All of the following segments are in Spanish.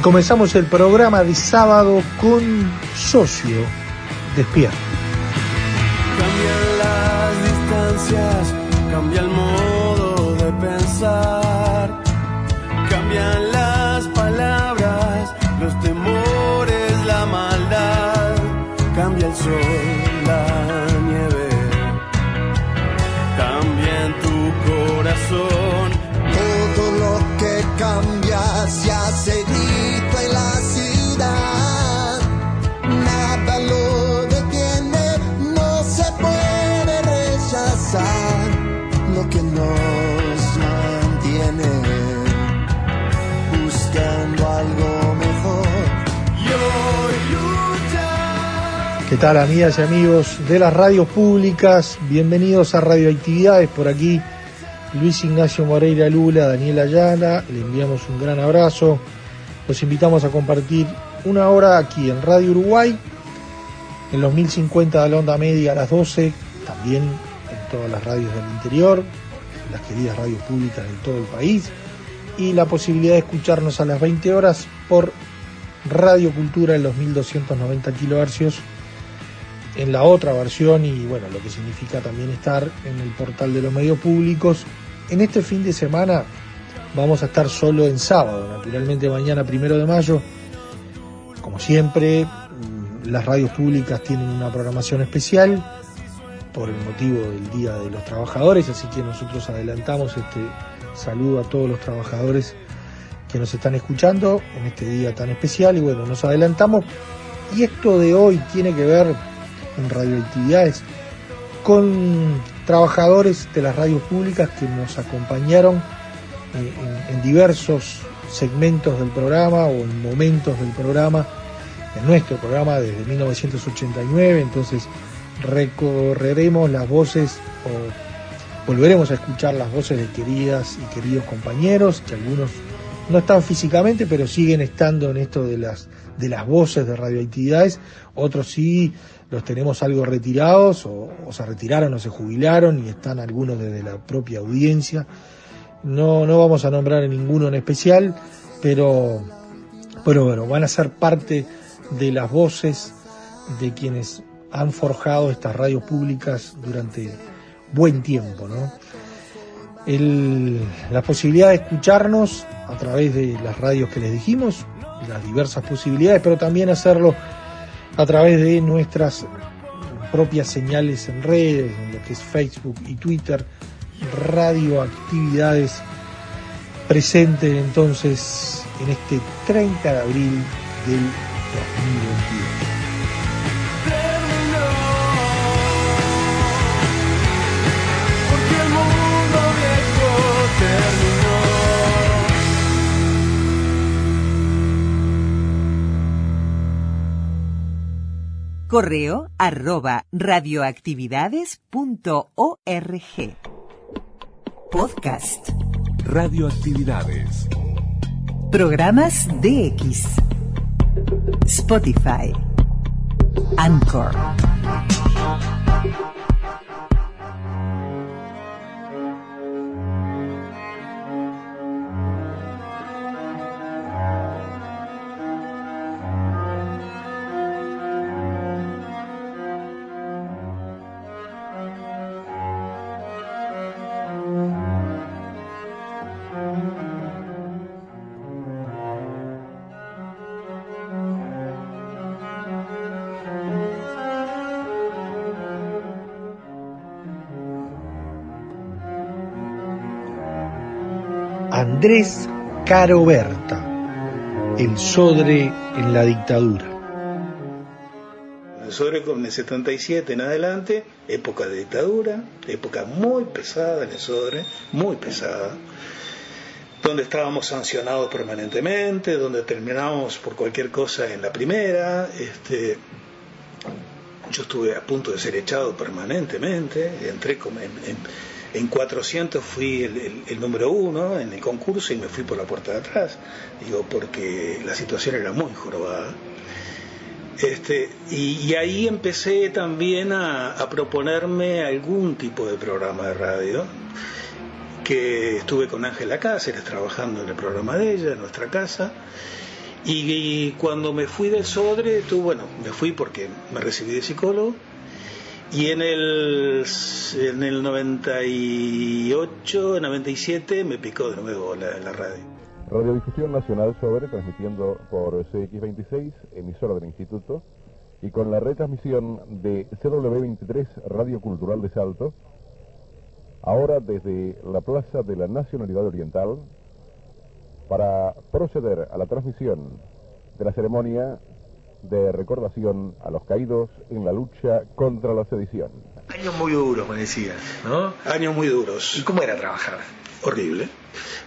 Comenzamos el programa de sábado con Socio Despierto. Cambian las distancias, cambia el modo tal amigas y amigos de las radios públicas? Bienvenidos a Radioactividades. Por aquí Luis Ignacio Moreira Lula, Daniel Ayala, le enviamos un gran abrazo. Los invitamos a compartir una hora aquí en Radio Uruguay, en los 1050 de la onda media a las 12, también en todas las radios del interior, las queridas radios públicas de todo el país, y la posibilidad de escucharnos a las 20 horas por Radio Cultura en los 1290 kilohercios en la otra versión y bueno, lo que significa también estar en el portal de los medios públicos. En este fin de semana vamos a estar solo en sábado, naturalmente mañana primero de mayo. Como siempre, mm, las radios públicas tienen una programación especial por el motivo del Día de los Trabajadores, así que nosotros adelantamos este saludo a todos los trabajadores que nos están escuchando en este día tan especial y bueno, nos adelantamos y esto de hoy tiene que ver en radioactividades con trabajadores de las radios públicas que nos acompañaron eh, en, diversos segmentos del programa o en momentos del programa, en nuestro programa desde 1989, entonces recorreremos las voces o volveremos a escuchar las voces de queridas y queridos compañeros, que algunos no están físicamente, pero siguen estando en esto de las, de las voces de radioactividades, otros sí los tenemos algo retirados o, se retiraron o se jubilaron y están algunos desde la propia audiencia. No, no vamos a nombrar a ninguno en especial, pero, pero bueno, van a ser parte de las voces de quienes han forjado estas radios públicas durante buen tiempo, ¿no? la posibilidad de escucharnos a través de las radios que les dijimos, las diversas posibilidades, pero también hacerlo a través de nuestras propias señales en redes, en lo que es Facebook y Twitter, radioactividades presentes entonces en este 30 de abril del 2022. Correo arroba radioactividades.org. Podcast. Radioactividades. Programas DX. Spotify. Anchor. Andrés Caroberta, el Sodre en la dictadura. El Sodre con el 77 en adelante, época de dictadura, época muy pesada en el Sodre, muy pesada, donde estábamos sancionados permanentemente, donde terminábamos por cualquier cosa en la primera, este, yo estuve a punto de ser echado permanentemente, entré como en, en, 400 fui el, número uno en el concurso y me fui por la puerta de atrás, digo, porque la situación era muy jorobada. Este, y, ahí empecé también a, a, proponerme algún tipo de programa de radio, que estuve con Ángela Cáceres trabajando en el programa de ella, en nuestra casa, y, cuando me fui del Sodre, tú, bueno, me fui porque me recibí de psicólogo. Y en el, en el 98, 97 me picó de nuevo la, la radio. Radiodifusión Nacional Sobre, transmitiendo por CX26, emisora del Instituto, y con la retransmisión de CW23 Radio Cultural de Salto, ahora desde la Plaza de la Nacionalidad Oriental, para proceder a la transmisión de la ceremonia de recordación a los caídos en la lucha contra la sedición. Años muy duros, me decías, ¿no? Años muy duros. ¿Y cómo era trabajar? Horrible,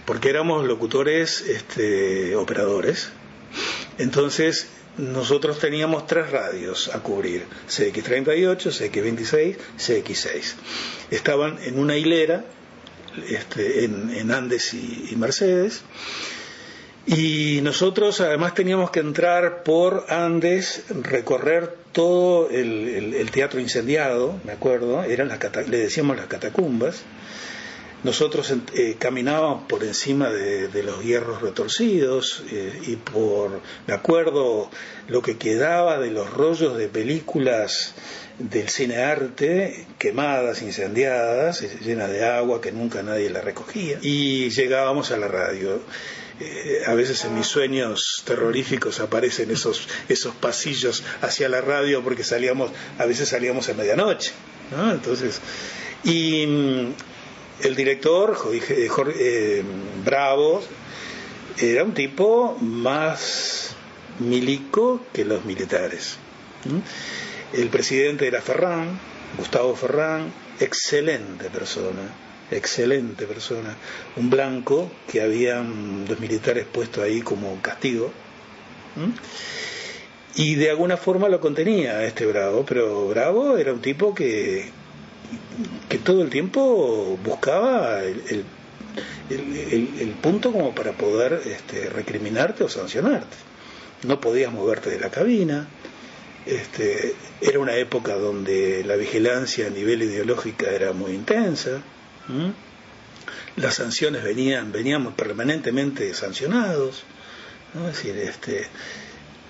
porque éramos locutores, este, operadores. Entonces, nosotros teníamos tres radios a cubrir, CX38, CX26, CX6. Estaban en una hilera este, en, Andes y Mercedes y nosotros además teníamos que entrar por Andes, recorrer todo el, teatro incendiado, me acuerdo, eran las le decíamos las catacumbas. Nosotros eh, caminábamos por encima de, los hierros retorcidos eh, y por, me acuerdo, lo que quedaba de los rollos de películas del cine arte, quemadas, incendiadas, llenas de agua que nunca nadie la recogía. Y llegábamos a la radio. Eh, a veces en mis sueños terroríficos aparecen esos, esos pasillos hacia la radio porque salíamos, a veces salíamos a medianoche, Entonces, y mm, el director, Jorge, eh, Bravo, era un tipo más milico que los militares. El presidente era Ferrán, Gustavo Ferrán, excelente persona excelente persona, un blanco que habían los militares puesto ahí como castigo. Y de alguna forma lo contenía este Bravo, pero Bravo era un tipo que, que todo el tiempo buscaba el, el, punto como para poder este, recriminarte o sancionarte. No podías moverte de la cabina. Este, era una época donde la vigilancia a nivel ideológica era muy intensa. ¿Mm? Las sanciones venían, veníamos permanentemente sancionados, es decir, este,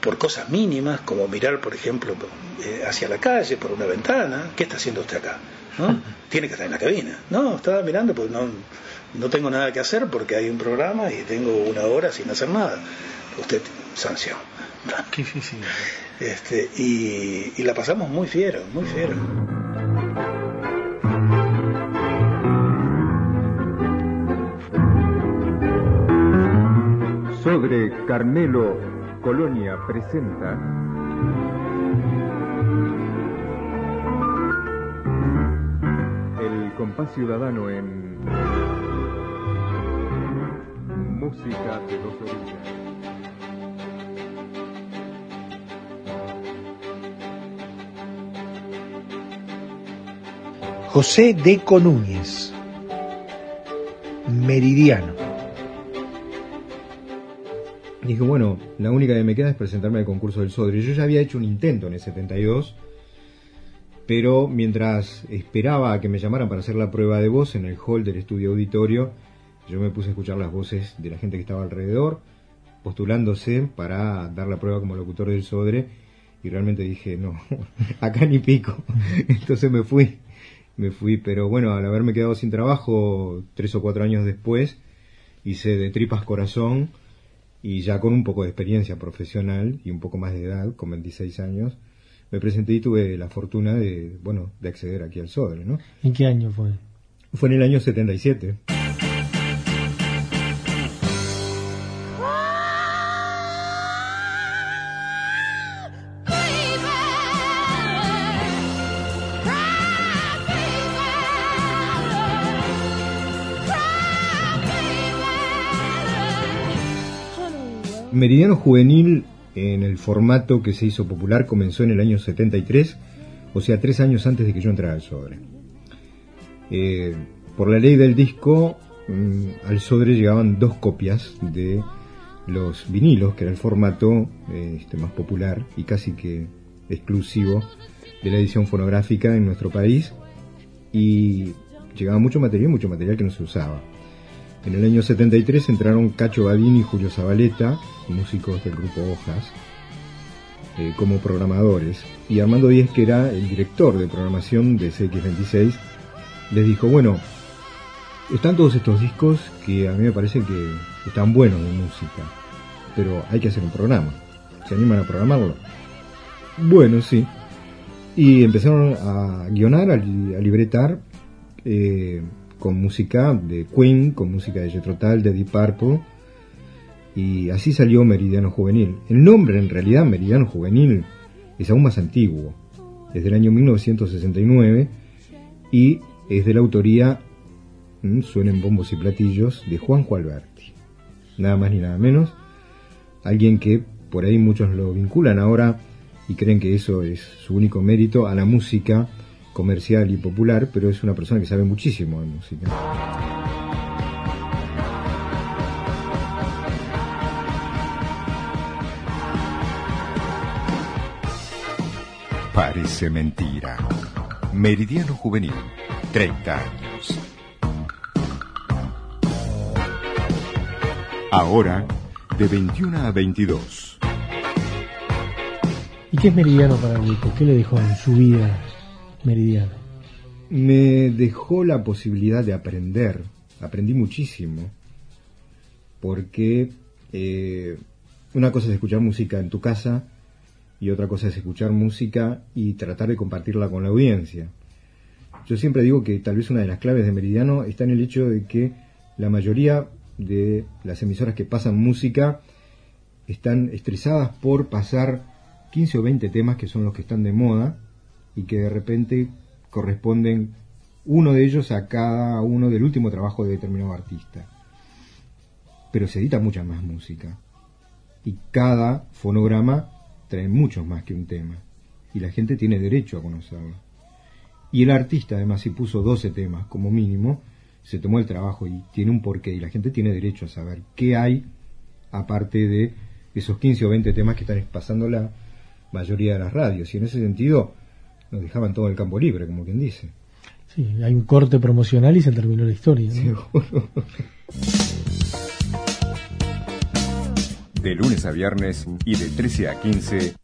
por cosas mínimas, como mirar, por ejemplo, eh, hacia la calle, por una ventana, ¿qué está haciendo usted acá? ¿No? Tiene que estar en la cabina. No, estaba mirando, pues no, no tengo nada que hacer porque hay un programa y tengo una hora sin hacer nada. Usted, sanción. Qué difícil. Este, y, y la pasamos muy fiero, muy fiero. Carmelo Colonia presenta El compás ciudadano en Música de dos orillas. José de Conúñez, Meridiano. Dije, bueno, la única que me queda es presentarme al concurso del Sodre. Yo ya había hecho un intento en el 72, pero mientras esperaba a que me llamaran para hacer la prueba de voz en el hall del estudio auditorio, yo me puse a escuchar las voces de la gente que estaba alrededor, postulándose para dar la prueba como locutor del Sodre, y realmente dije, no, acá ni pico. Entonces me fui, me fui, pero bueno, al haberme quedado sin trabajo tres o cuatro años después, hice de tripas corazón, y ya con un poco de experiencia profesional y un poco más de edad, con 26 años, me presenté y tuve la fortuna de, bueno, de acceder aquí al Sodre, ¿no? ¿En qué año fue? Fue en el año 77. Meridiano Juvenil, en el formato que se hizo popular, comenzó en el año 73, o sea, tres años antes de que yo entrara al Sodre. Eh, por la ley del disco, mm, al Sodre llegaban dos copias de los vinilos, que era el formato eh, este, más popular y casi que exclusivo de la edición fonográfica en nuestro país. Y llegaba mucho material, mucho material que no se usaba. En el año 73 entraron Cacho Badini y Julio Zabaleta, músicos del grupo Hojas, eh, como programadores. Y Armando Díez, que era el director de programación de CX26, les dijo, bueno, están todos estos discos que a mí me parece que están buenos de música, pero hay que hacer un programa. ¿Se animan a programarlo? Bueno, sí. Y empezaron a guionar, a, li- a libretar eh, con música de Queen, con música de Jethro de Deep Purple, y así salió Meridiano Juvenil. El nombre, en realidad, Meridiano Juvenil, es aún más antiguo, es del año 1969 y es de la autoría, mm, suenen bombos y platillos, de Juanjo Alberti. Nada más ni nada menos. Alguien que por ahí muchos lo vinculan ahora y creen que eso es su único mérito a la música comercial y popular, pero es una persona que sabe muchísimo de música. Parece mentira. Meridiano Juvenil, 30 años. Ahora, de 21 a 22. ¿Y qué es Meridiano para Wico? ¿Qué le dejó en su vida Meridiano? me dejó la posibilidad de aprender. Aprendí muchísimo. Porque eh, una cosa es escuchar música en tu casa y otra cosa es escuchar música y tratar de compartirla con la audiencia. Yo siempre digo que tal vez una de las claves de Meridiano está en el hecho de que la mayoría de las emisoras que pasan música están estresadas por pasar 15 o 20 temas que son los que están de moda y que de repente corresponden uno de ellos a cada uno del último trabajo de determinado artista. Pero se edita mucha más música. Y cada fonograma trae muchos más que un tema. Y la gente tiene derecho a conocerlo. Y el artista, además, si puso 12 temas como mínimo, se tomó el trabajo y tiene un porqué. Y la gente tiene derecho a saber qué hay aparte de esos 15 o 20 temas que están pasando la mayoría de las radios. Y en ese sentido, nos dejaban todo el campo libre, como quien dice. Sí, hay un corte promocional y se terminó la historia. ¿no? Seguro. De lunes a viernes y de 13 a 15.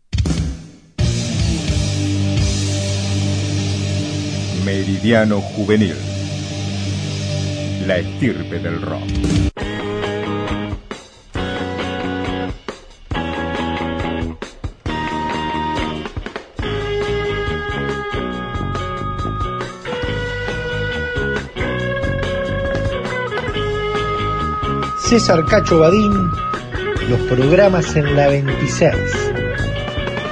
Meridiano Juvenil. La estirpe del rock. César Cacho Badín, los programas en la 26.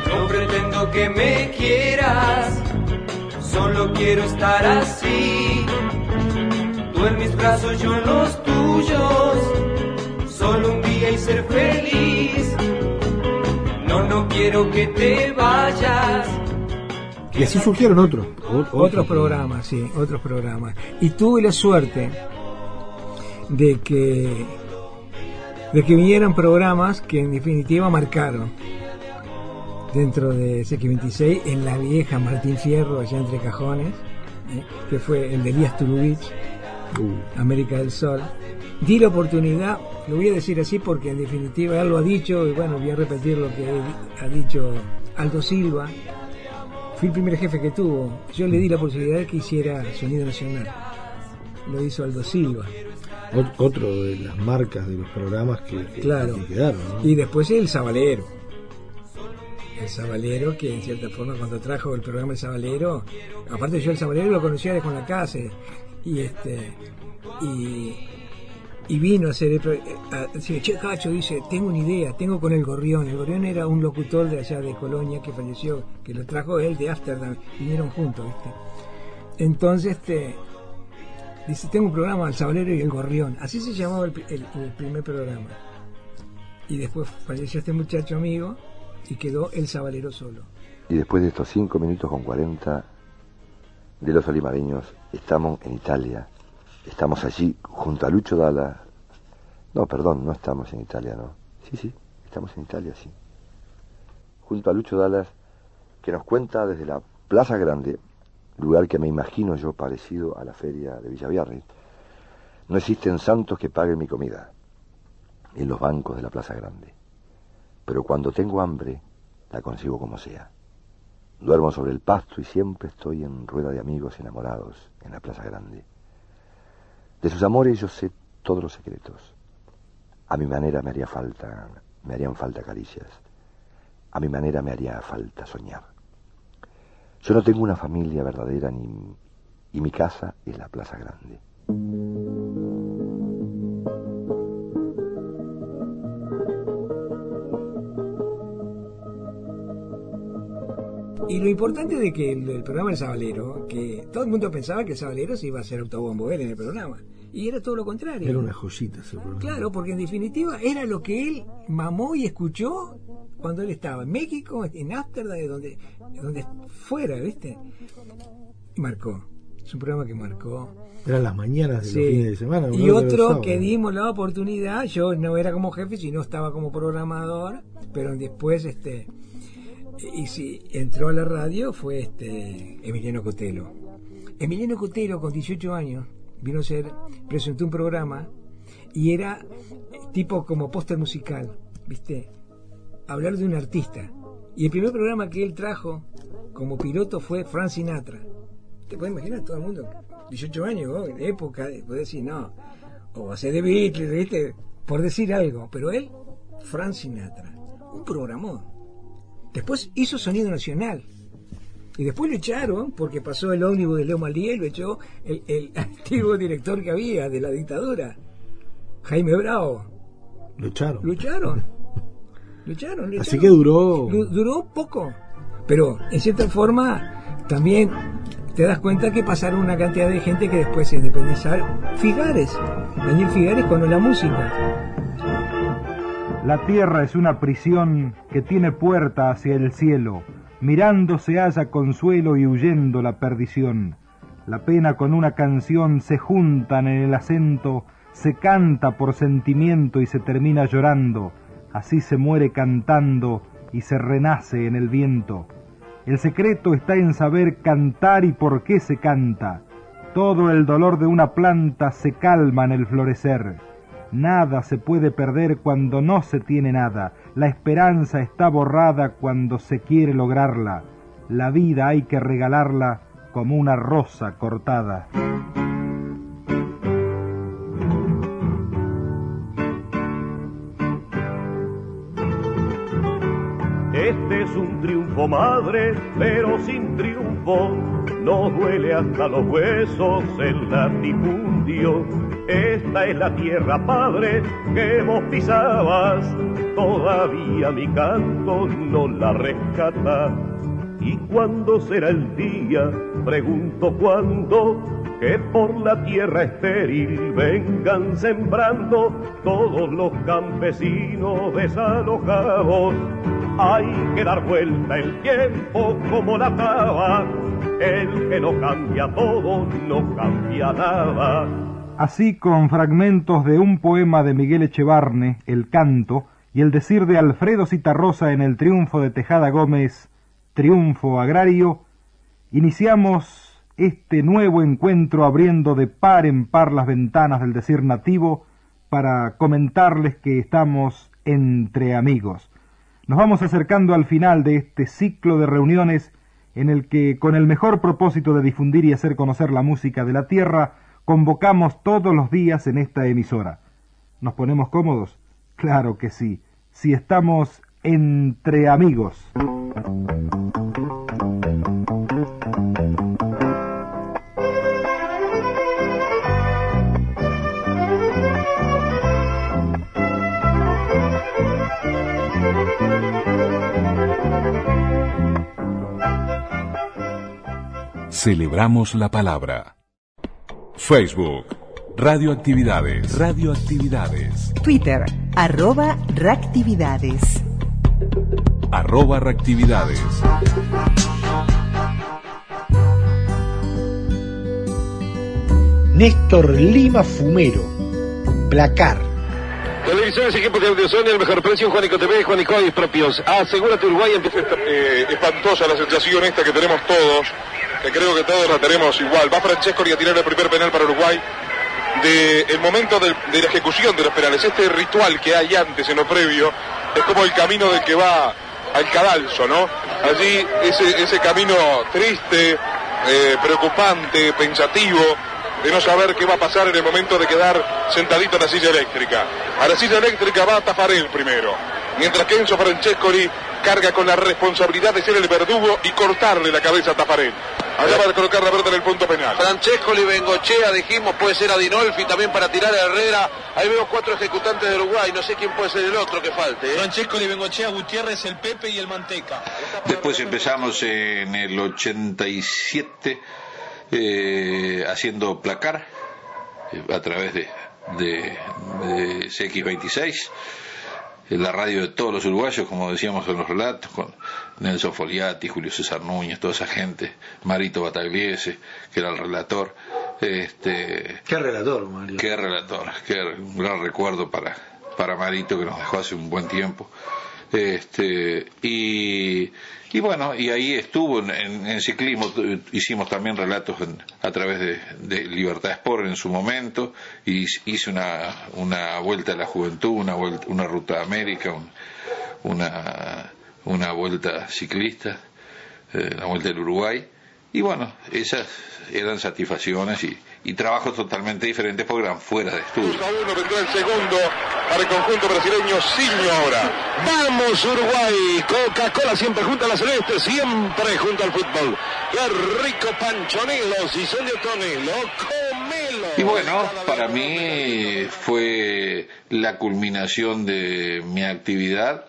No pretendo que me quieras, solo quiero estar así. Tú en mis brazos, yo en los tuyos, solo un día y ser feliz. No, no quiero que te vayas. Y así surgieron otros. Otros programas, sí, otros programas. Y tuve la suerte de que de que vinieran programas que en definitiva marcaron dentro de CX26 en la vieja Martín Fierro allá entre cajones ¿eh? que fue el de Elías Turubich América del Sol. Di la oportunidad lo voy a decir así porque en definitiva él lo ha dicho y bueno voy a repetir lo que ha dicho Aldo Silva. Fui el primer jefe que tuvo. Yo le di la posibilidad de que hiciera sonido nacional. Lo hizo Aldo Silva Otro de las marcas de los programas que, que- Claro. que quedaron. ¿no? Y después el Sabalero. El Sabalero, que en cierta forma cuando trajo el programa El Sabalero, aparte yo el Sabalero lo conocía de con la casa y este y, y vino a hacer el eh, a decir, che Cacho dice, tengo una idea, tengo con el Gorrión. El Gorrión era un locutor de allá de Colonia que falleció, que lo trajo él de Ámsterdam, vinieron juntos, ¿viste? Entonces este dice, tengo un programa El Sabalero y el Gorrión. Así se llamaba el, pri- el- el primer programa. y después falleció este muchacho amigo y quedó el sabalero solo. Y después de estos 5 minutos con 40 de los olimareños, estamos en Italia. Estamos allí junto a Lucho Dalla. No, perdón, no estamos en Italia, no. Sí, sí, estamos en Italia, sí. Junto a Lucho Dallas, que nos cuenta desde la Plaza Grande, lugar que me imagino yo parecido a la feria de Villaviarri. No existen santos que paguen mi comida en los bancos de la Plaza Grande. Pero cuando tengo hambre, la consigo como sea. Duermo sobre el pasto y siempre estoy en rueda de amigos enamorados en la Plaza Grande. De sus amores yo sé todos los secretos. A mi manera me haría falta, me harían falta caricias. A mi manera me haría falta soñar. Yo no tengo una familia verdadera ni y mi casa es la Plaza Grande. Y lo importante de que el, el programa del Sabalero, que todo el mundo pensaba que el Sabalero se iba a hacer autobombo él en el programa. Y era todo lo contrario. Era una joyita ese programa. Claro, porque en definitiva era lo que él mamó y escuchó cuando él estaba en México, en Ámsterdam, de donde, donde fuera, ¿viste? Marcó. Es un programa que marcó. Eran las mañanas de Sí. los fines de semana. Y otro que dimos la oportunidad, yo no era como jefe, sino estaba como programador, pero después este y si entró a la radio fue este Emiliano Cotelo. Emiliano Cotelo con 18 años vino a ser presentó un programa y era tipo como póster musical, ¿viste? Hablar de un artista. Y el primer programa que él trajo como piloto fue Frank Sinatra. Te puedes imaginar todo el mundo, 18 años, ¿no? en época, de poder decir, no, o ser de Beatles, ¿viste? Por decir algo, pero él, Frank Sinatra, un programón. Después hizo Sonido Nacional. Y después lo echaron porque pasó el ómnibus de Leo y lo echó el, el antiguo director que había de la dictadura, Jaime Bravo. Lo echaron. Lo echaron. Lo echaron. lo Así echaron. que duró. Du- duró poco. Pero en cierta forma también te das cuenta que pasaron una cantidad de gente que después se independizaron. Figares. Daniel Figares con la música. La tierra es una prisión que tiene puerta hacia el cielo. Mirando se halla consuelo y huyendo la perdición. La pena con una canción se juntan en el acento, se canta por sentimiento y se termina llorando. Así se muere cantando y se renace en el viento. El secreto está en saber cantar y por qué se canta. Todo el dolor de una planta se calma en el florecer. Nada se puede perder cuando no se tiene nada. La esperanza está borrada cuando se quiere lograrla. La vida hay que regalarla como una rosa cortada. Un triunfo madre, pero sin triunfo. No duele hasta los huesos el latifundio. Esta es la tierra padre que vos pisabas. Todavía mi canto no la rescata. ¿Y cuándo será el día? Pregunto cuándo que por la tierra estéril vengan sembrando todos los campesinos desalojados. Hay que dar vuelta el tiempo como la taba. El que no cambia todo, no cambia nada. Así con fragmentos de un poema de Miguel Echevarne, El canto, y el decir de Alfredo Citarrosa en el triunfo de Tejada Gómez, Triunfo Agrario, iniciamos este nuevo encuentro abriendo de par en par las ventanas del decir nativo para comentarles que estamos entre amigos. Nos vamos acercando al final de este ciclo de reuniones en el que, con el mejor propósito de difundir y hacer conocer la música de la tierra, convocamos todos los días en esta emisora. ¿Nos ponemos cómodos? Claro que sí, si estamos entre amigos. Celebramos la palabra. Facebook, Radioactividades. Radioactividades. Twitter, arroba reactividades. Arroba reactividades. Néstor Lima Fumero, Placar. Televisiones y equipos de audición el mejor precio, Juanico TV, Juanico y propios. Asegúrate Uruguay empieza eh, espantosa la sensación esta que tenemos todos, que creo que todos la tenemos igual. Va Francesco a tirar el primer penal para Uruguay del momento de, de, la ejecución de los penales. Este ritual que hay antes en lo previo es como el camino del que va al cadalso, ¿no? Allí ese, ese camino triste, eh, preocupante, pensativo, de no saber qué va a pasar en el momento de quedar sentadito en la silla eléctrica. A la silla eléctrica va Tafarel primero, mientras que Enzo Francescoli carga con la responsabilidad de ser el verdugo y cortarle la cabeza a Tafarel. Allá va a colocar la pelota en el punto penal. Francescoli, Bengochea, dijimos, puede ser Adinolfi también para tirar a Herrera. Ahí veo cuatro ejecutantes de Uruguay, no sé quién puede ser el otro que falte. ¿eh? Francescoli, Bengochea, Gutiérrez, el Pepe y el Manteca. Después empezamos en el 87 eh, haciendo placar eh, a través de, de, de CX26 en la radio de todos los uruguayos, como decíamos en los relatos, con Nelson Foliati, Julio César Núñez, toda esa gente, Marito Batagliese, que era el relator. Este, ¿Qué relator, Mario? Qué relator, qué un gran recuerdo para, para Marito que nos dejó hace un buen tiempo. Este, y, y bueno, y ahí estuvo en, en, en ciclismo, hicimos también relatos a través de, Libertad Sport en su momento, y hice una, una vuelta a la juventud, una, una ruta de América, un, una, una vuelta ciclista, eh, la vuelta del Uruguay, y bueno, esas eran satisfacciones y, y trabajos totalmente diferentes porque eran fuera de estudio. uno vendrá el segundo para el conjunto brasileño Siño ahora. Vamos Uruguay, Coca-Cola siempre junto a la celeste, siempre junto al fútbol. Qué rico panchonelo, si son de tonelo, comelo. Y bueno, para mí fue la culminación de mi actividad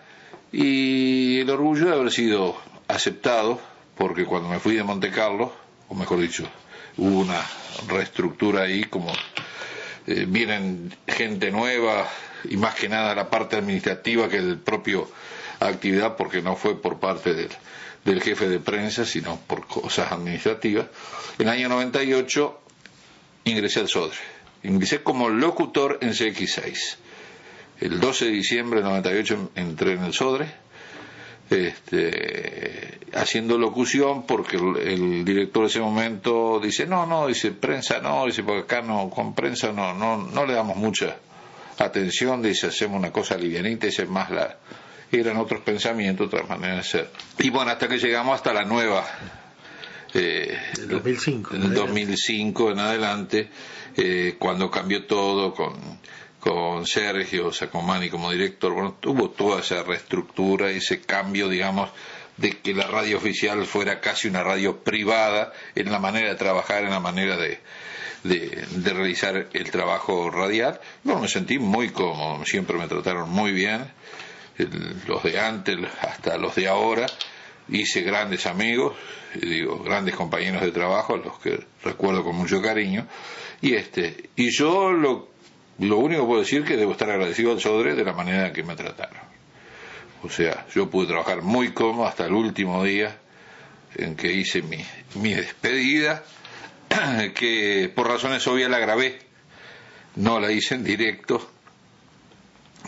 y el orgullo de haber sido aceptado porque cuando me fui de Monte Carlo, o mejor dicho, hubo una reestructura ahí, como eh, vienen gente nueva y más que nada la parte administrativa que el propio actividad, porque no fue por parte del, del jefe de prensa, sino por cosas administrativas. En el año 98 ingresé al SODRE. Ingresé como locutor en CX6. El 12 de diciembre del 98 entré en el SODRE este, haciendo locución porque el, el, director de ese momento dice no no dice prensa no dice porque acá no con prensa no no no le damos mucha atención dice hacemos una cosa livianita dice más la eran otros pensamientos otras maneras de ser. Y bueno hasta que llegamos hasta la nueva eh, el 2005 en el 2005 en adelante eh, cuando cambió todo con con Sergio Sacomani como director, bueno, tuvo toda esa reestructura, ese cambio, digamos, de que la radio oficial fuera casi una radio privada en la manera de trabajar, en la manera de, de, de realizar el trabajo radial. Bueno, me sentí muy cómodo, siempre me trataron muy bien, el, los de antes hasta los de ahora. Hice grandes amigos, digo, grandes compañeros de trabajo, los que recuerdo con mucho cariño. Y este, y yo lo lo único que puedo decir que debo estar agradecido al Sodre de la manera en que me trataron. O sea, yo pude trabajar muy cómodo hasta el último día en que hice mi, mi despedida, que por razones obvias la grabé, no la hice en directo,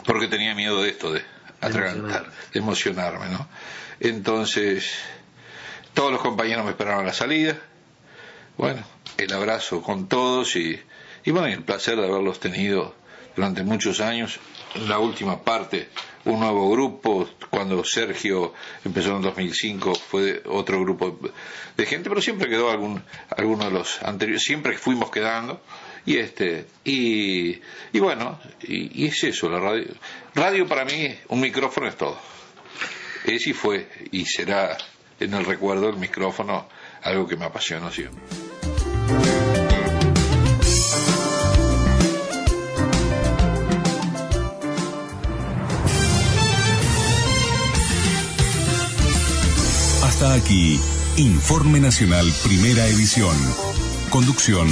porque tenía miedo de esto, de atragantar, de emocionarme, ¿no? Entonces, todos los compañeros me esperaron a la salida, bueno, el abrazo con todos y y bueno, el placer de haberlos tenido durante muchos años. En la última parte, un nuevo grupo, cuando Sergio empezó en 2005 fue otro grupo de gente, pero siempre quedó algún, alguno de los anteriores, siempre fuimos quedando. Y este, y, y bueno, y, y es eso, la radio. Radio para mí, un micrófono es todo. Es y fue, y será en el recuerdo el micrófono algo que me apasionó siempre. Aquí, Informe Nacional Primera Edición. Conducción,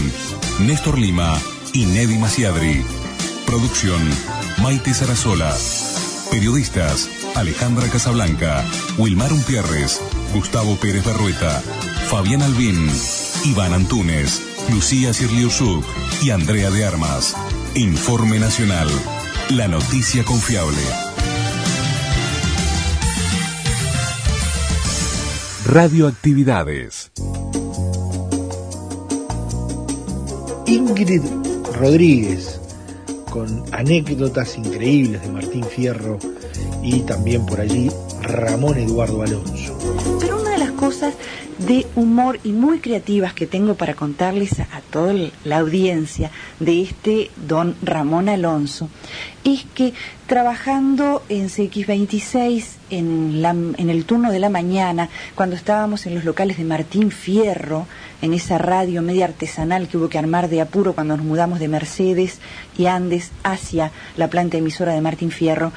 Néstor Lima, y Neddy Masiadri. Producción Maite Sarasola. Periodistas Alejandra Casablanca, Wilmar Umpierres, Gustavo Pérez Berrueta, Fabián Albín, Iván Antunes, Lucía Sirliusuk y Andrea de Armas. Informe Nacional. La noticia confiable. Radioactividades. Ingrid Rodríguez, con anécdotas increíbles de Martín Fierro y también por allí Ramón Eduardo Alonso. Pero una de las cosas de humor y muy creativas que tengo para contarles a, toda la audiencia de este don Ramón Alonso es que trabajando en CX26 en, la, en el turno de la mañana, cuando estábamos en los locales de Martín Fierro, en esa radio media artesanal que hubo que armar de apuro cuando nos mudamos de Mercedes y Andes hacia la planta emisora de Martín Fierro,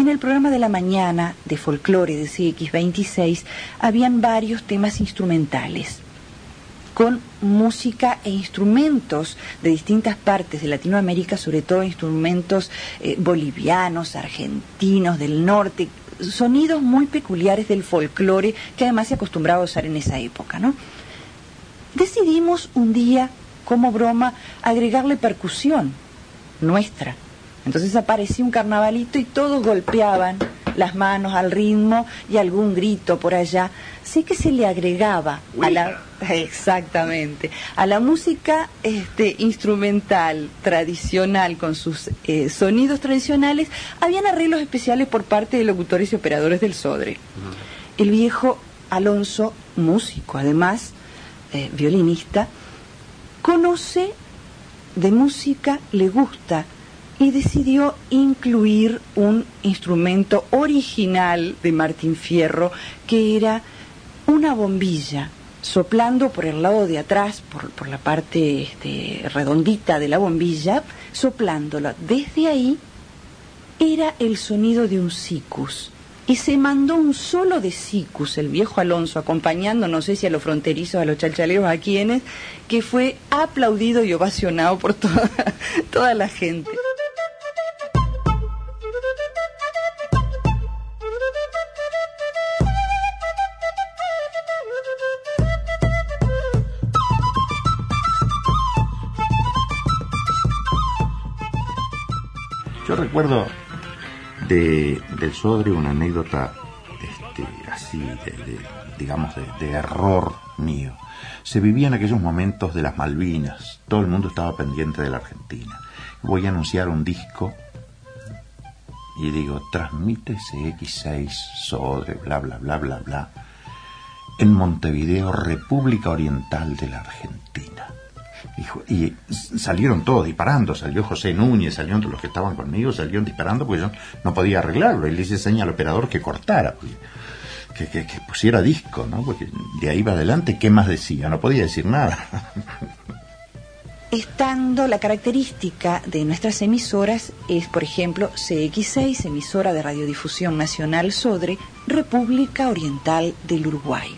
en el programa de la mañana de folclore de CX26 habían varios temas instrumentales con música e instrumentos de distintas partes de Latinoamérica, sobre todo instrumentos eh, bolivianos, argentinos, del norte, sonidos muy peculiares del folclore que además se acostumbraba a usar en esa época, ¿no? Decidimos un día, como broma, agregarle percusión nuestra entonces aparecía un carnavalito y todos golpeaban las manos al ritmo y algún grito por allá. Sí que se le agregaba a la exactamente a la música este instrumental tradicional con sus eh, sonidos tradicionales habían arreglos especiales por parte de locutores y operadores del Sodre. El viejo Alonso, músico además, eh, violinista, conoce de música, le gusta y decidió incluir un instrumento original de Martín Fierro que era una bombilla soplando por el lado de atrás, por, por la parte este, redondita de la bombilla, soplándola. Desde ahí era el sonido de un sicus. Y se mandó un solo de sicus, el viejo Alonso, acompañando, no sé si a los fronterizos, a los chalchaleros, a quienes, que fue aplaudido y ovacionado por toda, toda la gente. Recuerdo de, del Sodre una anécdota este, así, de, digamos, de, error mío. Se vivía en aquellos momentos de las Malvinas, todo el mundo estaba pendiente de la Argentina. Voy a anunciar un disco y digo, transmite CX6, Sodre, bla, bla, bla, bla, bla, en Montevideo, República Oriental de la Argentina. Y, y, salieron todos disparando, salió José Núñez, salieron todos los que estaban conmigo, salieron disparando porque yo no podía arreglarlo. Y le hice señal al operador que cortara, pues, que, que, que, pusiera disco, ¿no? Porque de ahí va adelante, ¿qué más decía? No podía decir nada. Estando la característica de nuestras emisoras es, por ejemplo, CX6, emisora de radiodifusión nacional Sodre, República Oriental del Uruguay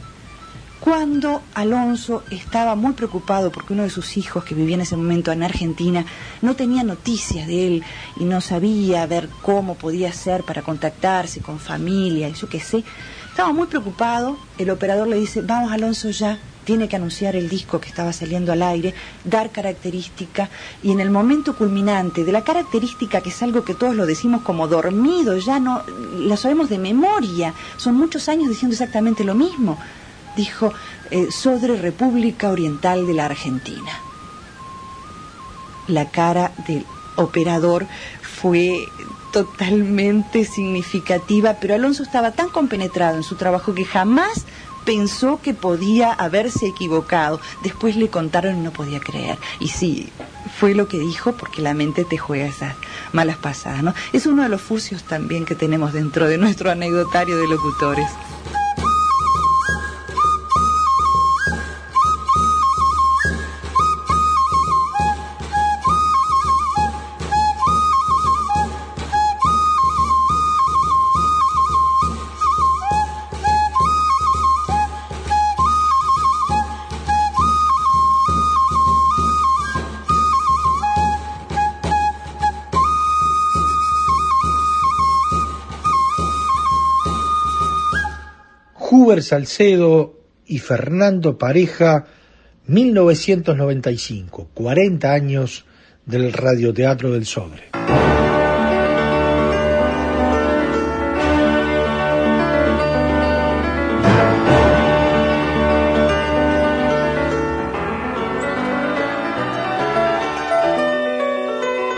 cuando Alonso estaba muy preocupado porque uno de sus hijos que vivía en ese momento en Argentina no tenía noticias de él y no sabía ver cómo podía hacer para contactarse con familia y yo qué sé, estaba muy preocupado, el operador le dice, vamos Alonso ya, tiene que anunciar el disco que estaba saliendo al aire, dar característica y en el momento culminante de la característica que es algo que todos lo decimos como dormido, ya no, la sabemos de memoria, son muchos años diciendo exactamente lo mismo dijo eh, Sodre República Oriental de la Argentina. La cara del operador fue totalmente significativa, pero Alonso estaba tan compenetrado en su trabajo que jamás pensó que podía haberse equivocado. Después le contaron y no podía creer. Y sí, fue lo que dijo porque la mente te juega esas malas pasadas, ¿no? Es uno de los furcios también que tenemos dentro de nuestro anecdotario de locutores. Salcedo y Fernando Pareja, 1995, 40 años del Radioteatro del Sobre.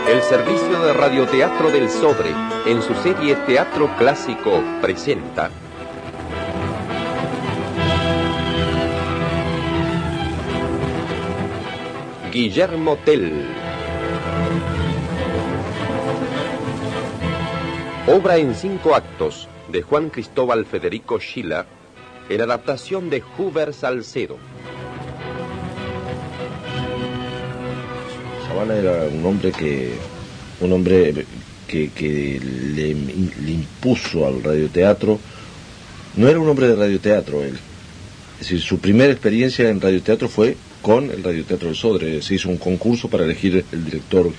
El servicio de radioteatro del Sobre, en su serie Teatro Clásico, presenta Guillermo Tell. Obra en cinco actos de Juan Cristóbal Federico Schiller, en adaptación de Huber Salcedo. Sabana era un hombre que un hombre que, le, le, impuso al radioteatro no era un hombre de radioteatro él es decir su primera experiencia en radioteatro fue con el radioteatro del Sodre se hizo un concurso para elegir el director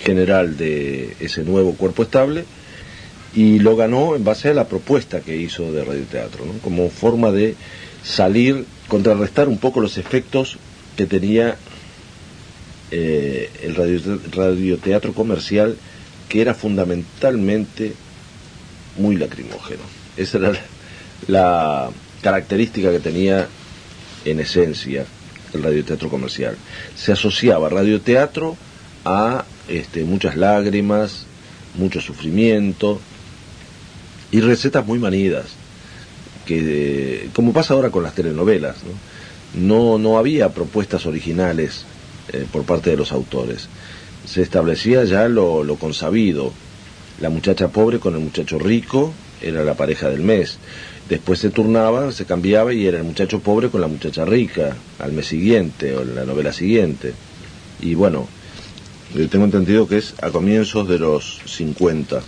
general de ese nuevo cuerpo estable y lo ganó en base a la propuesta que hizo de radioteatro como forma de salir contrarrestar un poco los efectos que tenía eh, el radioteatro comercial que era fundamentalmente muy lacrimógeno. Esa era la característica que tenía en esencia el radioteatro comercial. Se asociaba radioteatro a este, muchas lágrimas, mucho sufrimiento y recetas muy manidas, que como pasa ahora con las telenovelas, ¿no? No, había propuestas originales eh, por parte de los autores. Se establecía ya lo, lo consabido. La muchacha pobre con el muchacho rico era la pareja del mes. Después se turnaba, se cambiaba y era el muchacho pobre con la muchacha rica al mes siguiente o en la novela siguiente. Y bueno, yo tengo entendido que es a comienzos de los 50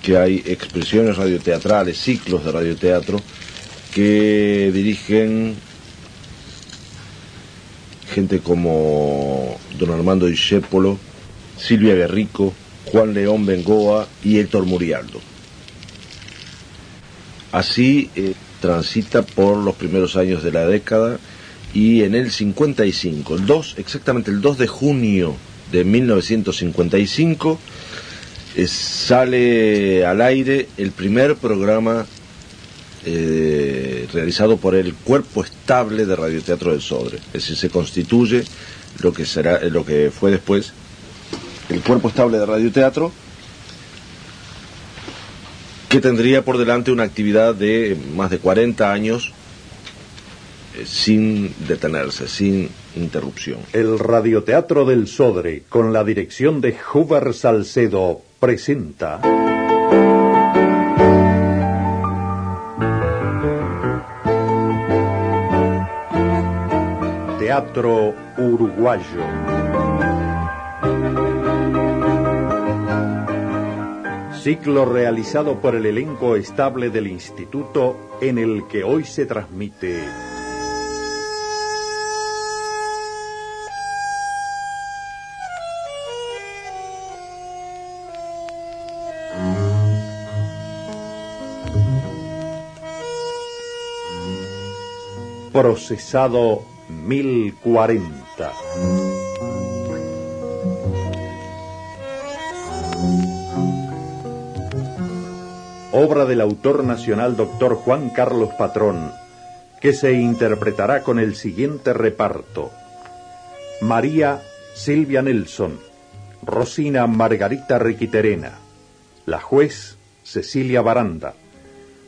que hay expresiones radioteatrales, ciclos de radioteatro que dirigen gente como don Armando Discépolo, Silvia Guerrico, Juan León Bengoa y Héctor Murialdo. Así eh, transita por los primeros años de la década y en el 55, el 2, exactamente el 2 de junio de 1955, eh, sale al aire el primer programa eh, realizado por el Cuerpo Estable de Radioteatro del Sodre. Es decir, se constituye lo que, será, lo que fue después el Cuerpo Estable de Radioteatro, que tendría por delante una actividad de más de 40 años eh, sin detenerse, sin interrupción. El Radioteatro del Sodre, con la dirección de Huber Salcedo, presenta... Teatro Uruguayo. Ciclo realizado por el elenco estable del instituto en el que hoy se transmite Procesado 1040. Obra del autor nacional doctor Juan Carlos Patrón, que se interpretará con el siguiente reparto. María Silvia Nelson, Rosina Margarita Riquiterena, la juez Cecilia Baranda,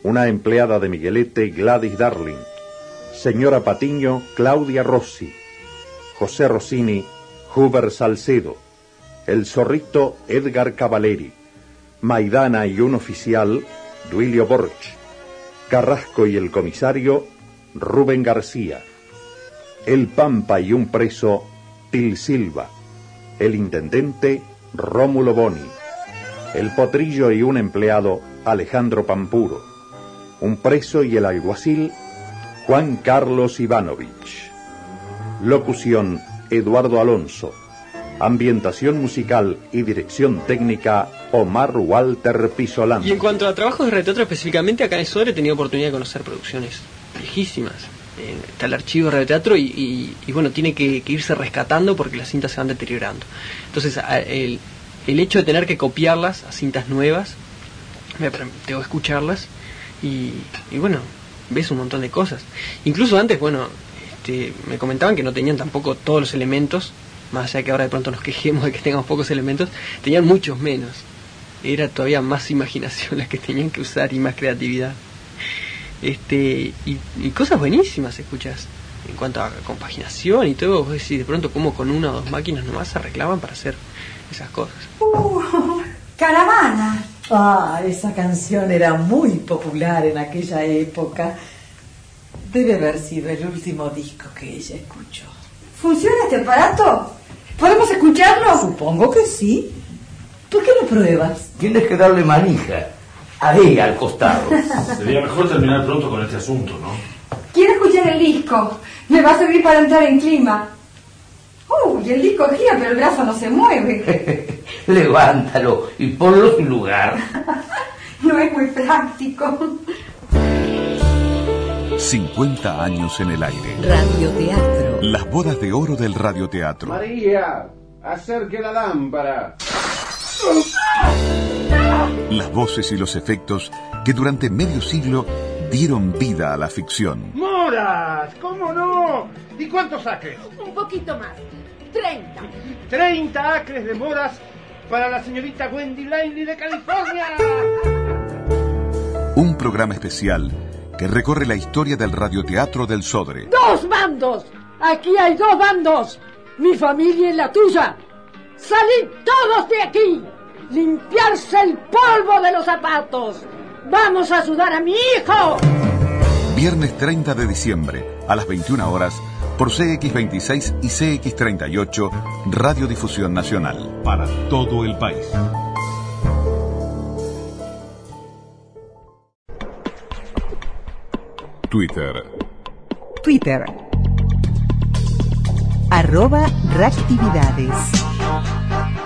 una empleada de Miguelete Gladys Darling, Señora Patiño, Claudia Rossi. José Rossini, Huber Salcedo. El zorrito, Edgar Cavaleri. Maidana y un oficial, Duilio Borch. Carrasco y el comisario, Rubén García. El Pampa y un preso, Til Silva. El intendente, Rómulo Boni. El potrillo y un empleado, Alejandro Pampuro. Un preso y el alguacil, Juan Carlos Ivanovich. Locución, Eduardo Alonso. Ambientación musical y dirección técnica, Omar Walter Pisolán. Y en cuanto a trabajos de radioteatro específicamente, acá en Sodre he tenido oportunidad de conocer producciones viejísimas. Eh, está el archivo de radioteatro y, y, bueno, tiene que, irse rescatando porque las cintas se van deteriorando. Entonces, el, el hecho de tener que copiarlas a cintas nuevas, me que escucharlas y, y bueno, ves un montón de cosas. Incluso antes, bueno, este, me comentaban que no tenían tampoco todos los elementos más allá que ahora de pronto nos quejemos de que tengamos pocos elementos, tenían muchos menos. Era todavía más imaginación la que tenían que usar y más creatividad. Este, y, cosas buenísimas escuchas en cuanto a compaginación y todo, vos decís de pronto como con una o dos máquinas nomás se arreglaban para hacer esas cosas. Uh, caravana. Ah, esa canción era muy popular en aquella época. Debe haber sido el último disco que ella escuchó. ¿Funciona este aparato? ¿Podemos escucharlo? Supongo que sí. ¿Por qué no pruebas? Tienes que darle manija. Ahí, al costado. Sería mejor terminar pronto con este asunto, ¿no? Quiero escuchar el disco. Me va a servir para entrar en clima. Uy, el disco gira, pero el brazo no se mueve. Levántalo y ponlo en su lugar. no es muy práctico. 50 años en el aire. Radioteatro. Las bodas de oro del radioteatro. María, acerque la lámpara. Las voces y los efectos que durante medio siglo dieron vida a la ficción. ¡Moras! ¿Cómo no? ¿Y cuántos acres? Un poquito más. 30. 30 acres de moras para la señorita Wendy Liney de California. Un programa especial que recorre la historia del radioteatro del Sodre. ¡Dos bandos! Aquí hay dos bandos. Mi familia y la tuya. ¡Salid todos de aquí! ¡Limpiarse el polvo de los zapatos! ¡Vamos a ayudar a mi hijo! Viernes 30 de diciembre, a las 21 horas, por CX26 y CX38, Radiodifusión Nacional. Para todo el país. Twitter. Twitter. Arroba reactividades.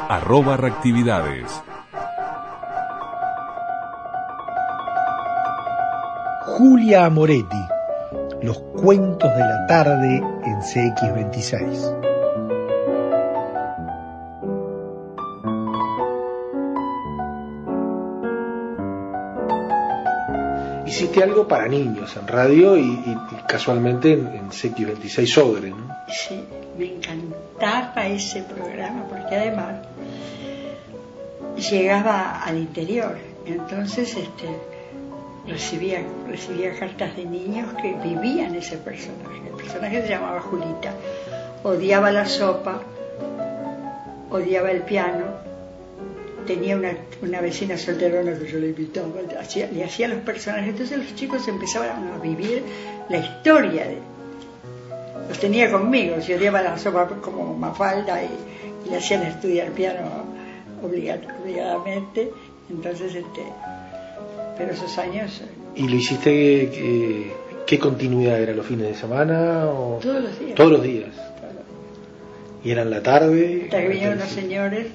Arroba reactividades. Julia Moretti. Los cuentos de la tarde en CX26. Hiciste algo para niños en radio y, casualmente en, en CX26 Sodre, ¿no? Sí, me encantaba ese programa porque además llegaba al interior, entonces este recibía, recibía cartas de niños que vivían ese personaje. El personaje se llamaba Julita. Odiaba la sopa, odiaba el piano. Tenía una, una vecina solterona que yo le invitaba, hacía, le hacía los personajes. Entonces los chicos empezaban a vivir la historia de. Los tenía conmigo, si odiaba la sopa como Mafalda y, y le hacían estudiar piano obligadamente. Entonces, este, pero esos años... ¿Y lo hiciste qué, qué continuidad era? ¿Los fines de semana? O... Todos los días. Todos los días. ¿Y eran la tarde? Hasta que vinieron los señores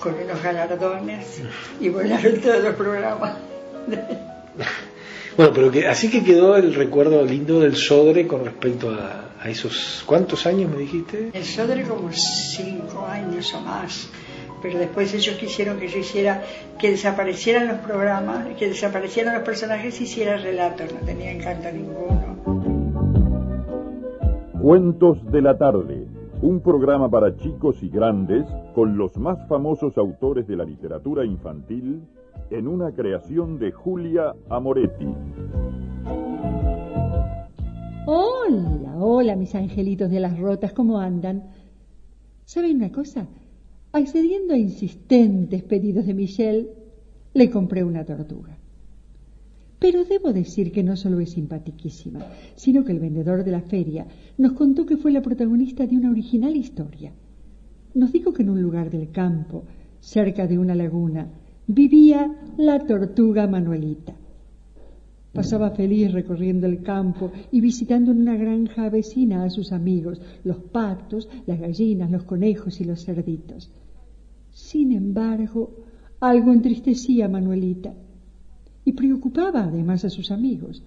con unos galardones y volaron todos los programas. bueno, pero que así que quedó el recuerdo lindo del Sodre con respecto a, a esos... ¿Cuántos años me dijiste? El Sodre como cinco años o más pero después ellos quisieron que yo hiciera, que desaparecieran los programas, que desaparecieran los personajes y hiciera relatos, no tenía encanto ninguno. Cuentos de la tarde, un programa para chicos y grandes con los más famosos autores de la literatura infantil en una creación de Julia Amoretti. Hola, hola mis angelitos de las rotas, ¿cómo andan? ¿Saben una cosa? Accediendo a insistentes pedidos de Michelle, le compré una tortuga. Pero debo decir que no solo es simpatiquísima, sino que el vendedor de la feria nos contó que fue la protagonista de una original historia. Nos dijo que en un lugar del campo, cerca de una laguna, vivía la tortuga Manuelita. Pasaba feliz recorriendo el campo y visitando en una granja vecina a sus amigos, los patos, las gallinas, los conejos y los cerditos. Sin embargo, algo entristecía a Manuelita y preocupaba además a sus amigos.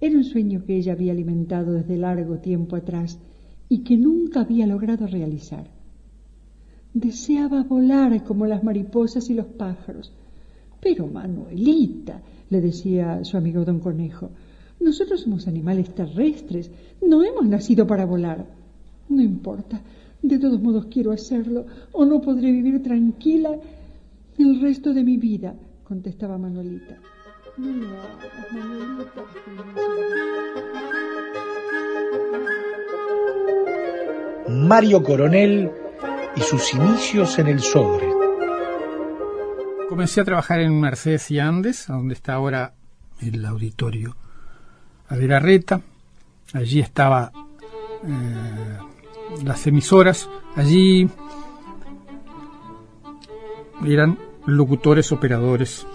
Era un sueño que ella había alimentado desde largo tiempo atrás y que nunca había logrado realizar. Deseaba volar como las mariposas y los pájaros. Pero Manuelita, le decía su amigo don Conejo, nosotros somos animales terrestres, no hemos nacido para volar. No importa, de todos modos quiero hacerlo, o no podré vivir tranquila el resto de mi vida, contestaba Manuelita. No lo hagas, Manuelita. Mario Coronel y sus inicios en el Sodre. Comencé a trabajar en Mercedes y Andes, donde está ahora el auditorio Averarreta. Allí estaba eh, las emisoras. Allí eran locutores, operadores,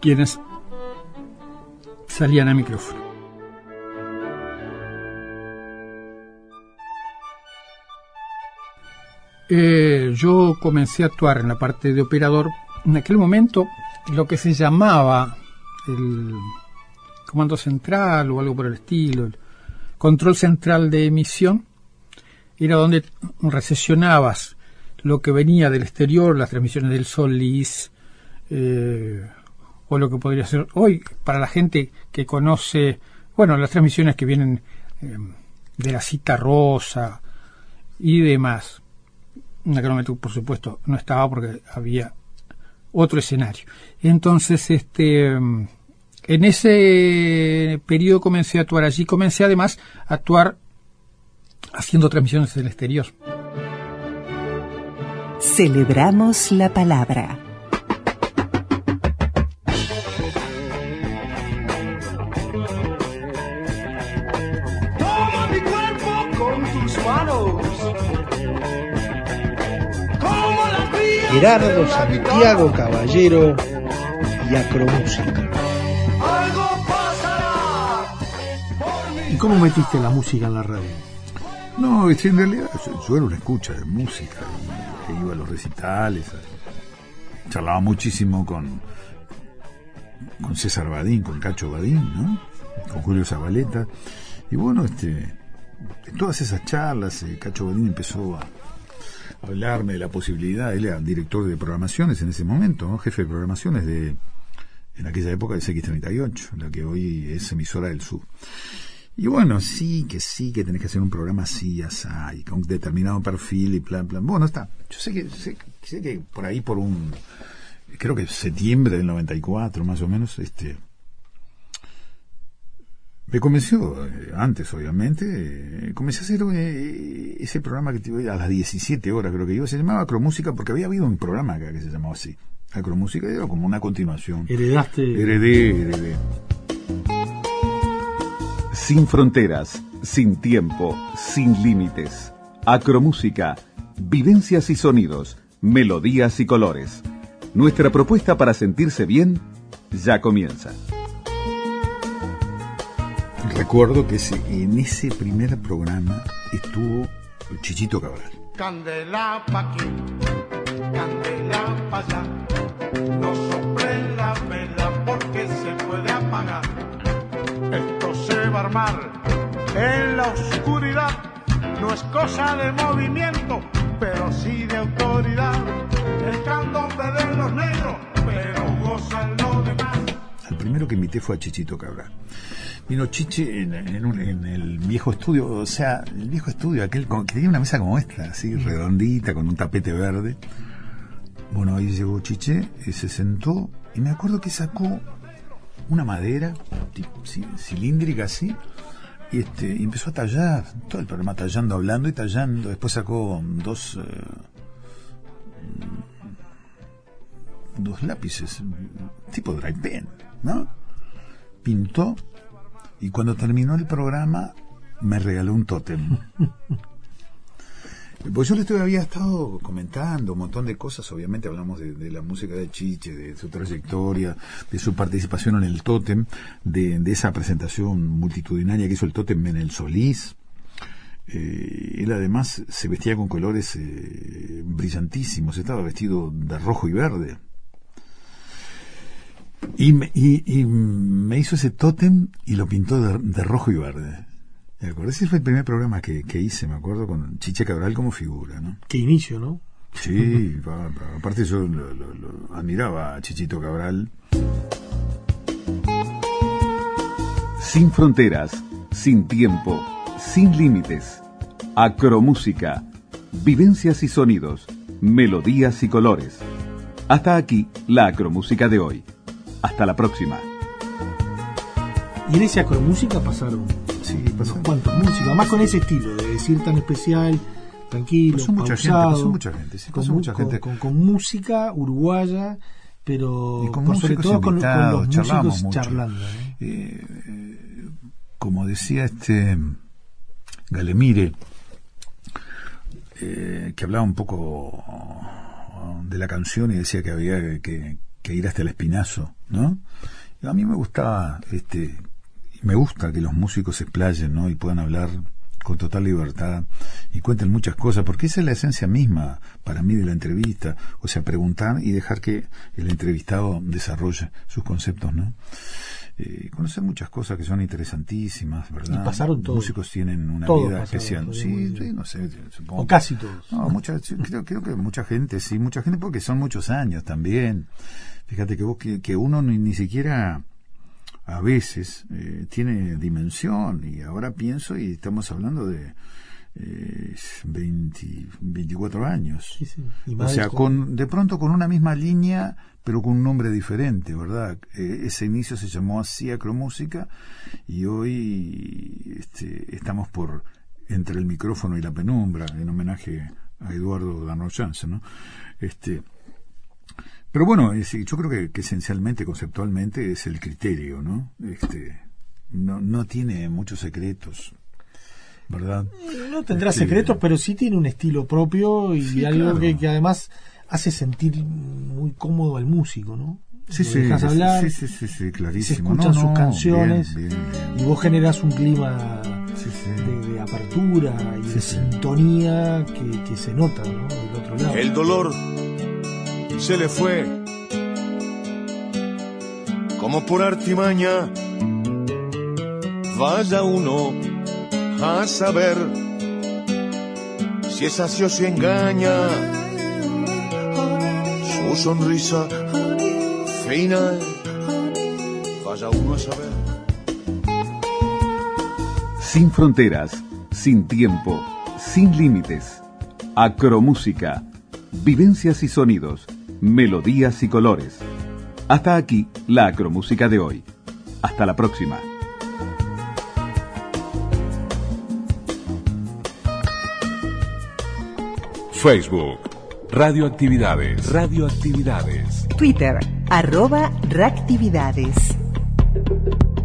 quienes salían a micrófono. Eh, yo comencé a actuar en la parte de operador. En aquel momento, lo que se llamaba el comando central o algo por el estilo, el control central de emisión, era donde recesionabas lo que venía del exterior, las transmisiones del Solís, eh, o lo que podría ser hoy para la gente que conoce, bueno, las transmisiones que vienen eh, de la cita rosa y demás. Momento, por supuesto, no estaba porque había otro escenario. Entonces, este, en ese periodo comencé a actuar allí. Comencé además a actuar haciendo transmisiones del exterior. Celebramos la palabra. Toma mi cuerpo con tus manos. Como la cría Gerardo Santiago Caballero y Acromúsica. algo pasará. ¿Y cómo metiste la música en la radio? No, en realidad yo, yo era una escucha de música, y, e iba a los recitales, charlaba muchísimo con, con César Badín, con Cacho Badín, ¿no? Con Julio Zabaleta. Y bueno, este, en todas esas charlas, eh, Cacho Badín empezó a hablarme de la posibilidad, él era director de programaciones en ese momento, jefe de programaciones de, en aquella época de X38, la que hoy es emisora del sur. Y bueno, sí, que sí, que tenés que hacer un programa así, así, y con determinado perfil y plan, plan. Bueno, está. Yo sé que, sé, sé que por ahí, por un, creo que septiembre del 94, más o menos, este, me convenció, eh, antes obviamente, eh, comencé a hacer eh, ese programa que te a las 17 horas creo que iba, se llamaba Acromúsica porque había habido un programa acá que se llamaba así, Acromúsica, era como una continuación. Heredaste. Heredé, heredé. Sin fronteras, sin tiempo, sin límites. Acromúsica, vivencias y sonidos, melodías y colores. Nuestra propuesta para sentirse bien ya comienza. Recuerdo que ese- en ese primer programa estuvo Chichito Cabral. Candela pa' aquí, candela pa' allá. No sople Esto se va a armar en la oscuridad. No es cosa de movimiento, pero sí de autoridad. El candombe de los negros, pero gozan los demás. El primero que invité fue a Chichito Cabral. Vino Chiche en, en un- en el viejo estudio, o sea, el viejo estudio, aquel con- que tenía una mesa como esta, así, redondita, con un tapete verde. Bueno, ahí llegó Chiche, y se sentó, y me acuerdo que sacó una madera cilíndrica así, y este, y empezó a tallar, todo el programa tallando, hablando y tallando. Después sacó dos, eh, dos lápices, tipo dry pen, ¿no? Pintó y cuando terminó el programa me regaló un tótem. Pues yo le había estado comentando un montón de cosas, obviamente hablamos de, la música de Chiche, de su trayectoria, de su participación en el Tótem, de, de esa presentación multitudinaria que hizo el Tótem en el Solís. Eh, él además se vestía con colores eh, brillantísimos, estaba vestido de rojo y verde. Y me, y, y me hizo ese tótem y lo pintó de, de rojo y verde. ¿Me acuerdo? Ese fue el primer programa que, que, hice, me acuerdo, con Chiche Cabral como figura, ¿no? Qué inicio, ¿no? Sí, aparte yo lo, lo, lo admiraba a Chichito Cabral. Sin fronteras, sin tiempo, sin límites. Acromúsica. Vivencias y sonidos, melodías y colores. Hasta aquí la acromúsica de hoy. Hasta la próxima. Y en esa acromúsica pasaron pasaron cuantas músicas, más con ese estilo de decir tan especial, tranquilo, pasó mucha pausado, gente, pasó mucha gente, sí, pasó con, mucha gente. Con, con, con, música uruguaya, pero y con por sobre todo con, los músicos mucho. charlando. ¿eh? Eh, como decía este Galemire, eh, que hablaba un poco de la canción y decía que había que, que ir hasta el espinazo, ¿no? A mí me gustaba, este, me gusta que los músicos se explayen, ¿no? Y puedan hablar con total libertad y cuenten muchas cosas, porque esa es la esencia misma para mí de la entrevista, o sea, preguntar y dejar que el entrevistado desarrolle sus conceptos, ¿no? Eh, conocer muchas cosas que son interesantísimas, ¿verdad? Y pasaron Los todos. músicos tienen una vida especial. Sí, sí, no sé, supongo. O casi todos. No, mucha, creo, creo que mucha gente, sí, mucha gente porque son muchos años también. Fíjate que vos que, que uno ni, ni siquiera a veces eh, tiene dimensión y ahora pienso y estamos hablando de eh, 20, 24 años. Sí, sí. Y O sea, con- de pronto con una misma línea, pero con un nombre diferente, ¿verdad? Eh, ese inicio se llamó así Acromúsica y hoy este, estamos por entre el micrófono y la penumbra, en homenaje a Eduardo Chance, ¿no? Este, pero bueno, es- yo creo que, que esencialmente, conceptualmente, es el criterio, ¿no? Este, no, no tiene muchos secretos, ¿verdad? No tendrá Este, secretos, pero sí tiene un estilo propio y Sí, algo claro. que, que además hace sentir muy cómodo al músico, ¿no? Sí, Lo sí, dejas sí, hablar, sí, sí, sí, sí, se clarísimo. escuchan No, sus canciones bien, bien, bien. y vos generás un clima Sí, sí. de, de apertura y de sintonía que, que se nota ¿no? del otro lado. El dolor se le fue como por artimaña. Vaya uno a saber si es así o si engaña. Su sonrisa fina. Vaya uno a saber. Sin fronteras, sin tiempo, sin límites. Acromúsica. Vivencias y sonidos, melodías y colores. Hasta aquí la acromúsica de hoy. Hasta la próxima. Facebook. Radioactividades. Radioactividades. Twitter, arroba reactividades.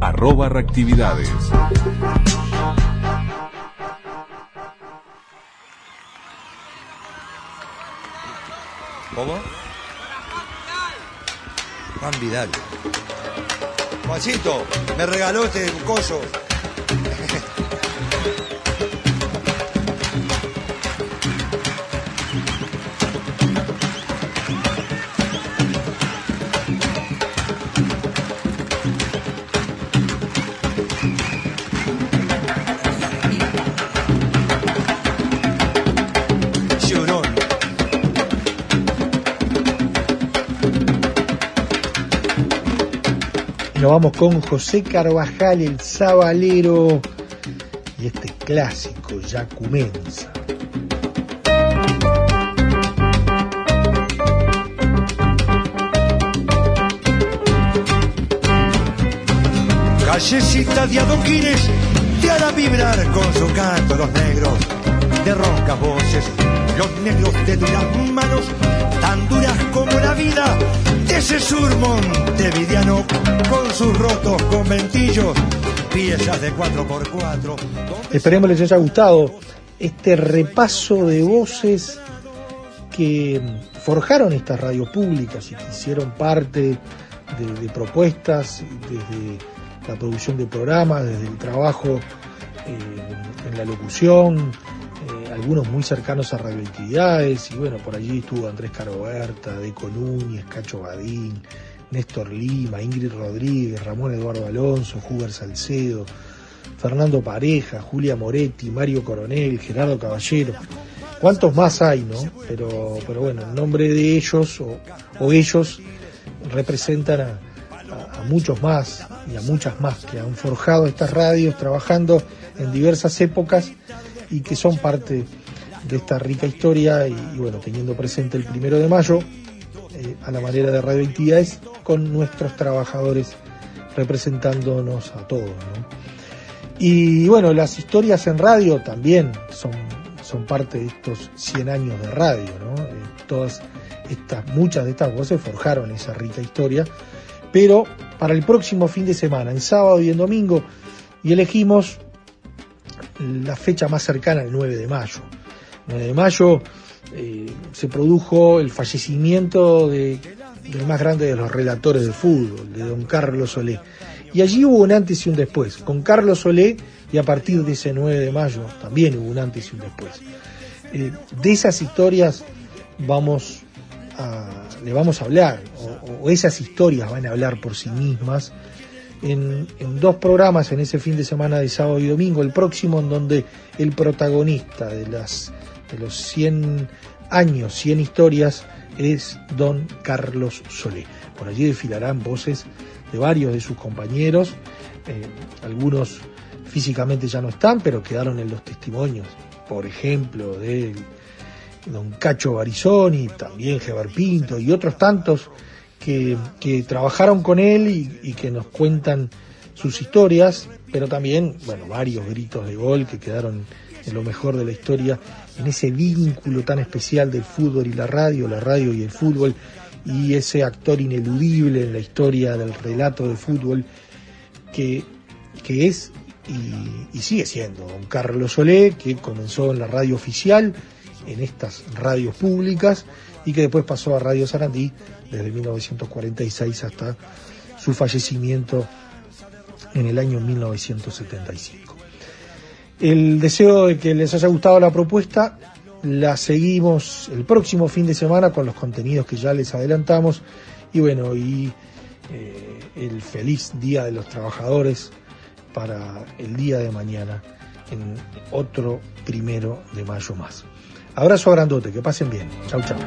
Arroba reactividades. ¿Cómo? Juan Vidal. Juancito, me regaló este coso. Nos vamos con José Carvajal, el Zabalero, y este clásico ya comienza. Callecita de adoquines te hará vibrar con su canto los negros de roncas voces, los negros de duras manos, tan duras como la vida ese sur montevideano con sus rotos conventillos, piezas de 4x4. Esperemos les haya gustado este repaso de voces que forjaron estas radios públicas y que hicieron parte de, propuestas desde la producción de programas, desde el trabajo eh, en la locución, eh, algunos muy cercanos a radioactividades, y bueno, por allí estuvo Andrés Caroberta, Deco Núñez, Cacho Badín, Néstor Lima, Ingrid Rodríguez, Ramón Eduardo Alonso, Huber Salcedo, Fernando Pareja, Julia Moretti, Mario Coronel, Gerardo Caballero. ¿Cuántos más hay, no? Pero, pero bueno, en nombre de ellos o, ellos representan a, muchos más y a muchas más que han forjado estas radios trabajando en diversas épocas y que son parte de esta rica historia y, bueno, teniendo presente el primero de mayo eh, a la manera de radioactividades con nuestros trabajadores representándonos a todos. Y bueno, las historias en radio también son, son parte de estos 100 años de radio. ¿no? Eh, todas estas, muchas de estas voces forjaron esa rica historia. Pero para el próximo fin de semana, en sábado y en domingo, y elegimos la fecha más cercana, el 9 de mayo. El 9 de mayo eh, se produjo el fallecimiento de, del más grande de los relatores de fútbol, de don Carlos Solé. Y allí hubo un antes y un después, con Carlos Solé y a partir de ese 9 de mayo también hubo un antes y un después. Eh, de esas historias vamos a, le vamos a hablar, o, esas historias van a hablar por sí mismas, en, dos programas en ese fin de semana de sábado y domingo, el próximo en donde el protagonista de, las, de los 100 años, 100 historias, es don Carlos Solé. Por allí desfilarán voces de varios de sus compañeros, eh, algunos físicamente ya no están, pero quedaron en los testimonios, por ejemplo, de don Cacho Barizoni, también Gebar Pinto y otros tantos que, trabajaron con él y, que nos cuentan sus historias, pero también, bueno, varios gritos de gol que quedaron en lo mejor de la historia, en ese vínculo tan especial del fútbol y la radio, la radio y el fútbol, y ese actor ineludible en la historia del relato de fútbol que, que es y, sigue siendo don Carlos Solé, que comenzó en la radio oficial, en estas radios públicas, y que después pasó a Radio Sarandí desde 1946 hasta su fallecimiento en el año 1975. El deseo de que les haya gustado la propuesta la seguimos el próximo fin de semana con los contenidos que ya les adelantamos y bueno, y eh, el feliz Día de los Trabajadores para el día de mañana en otro primero de mayo más. Abrazo grandote, que pasen bien. Chau, chau.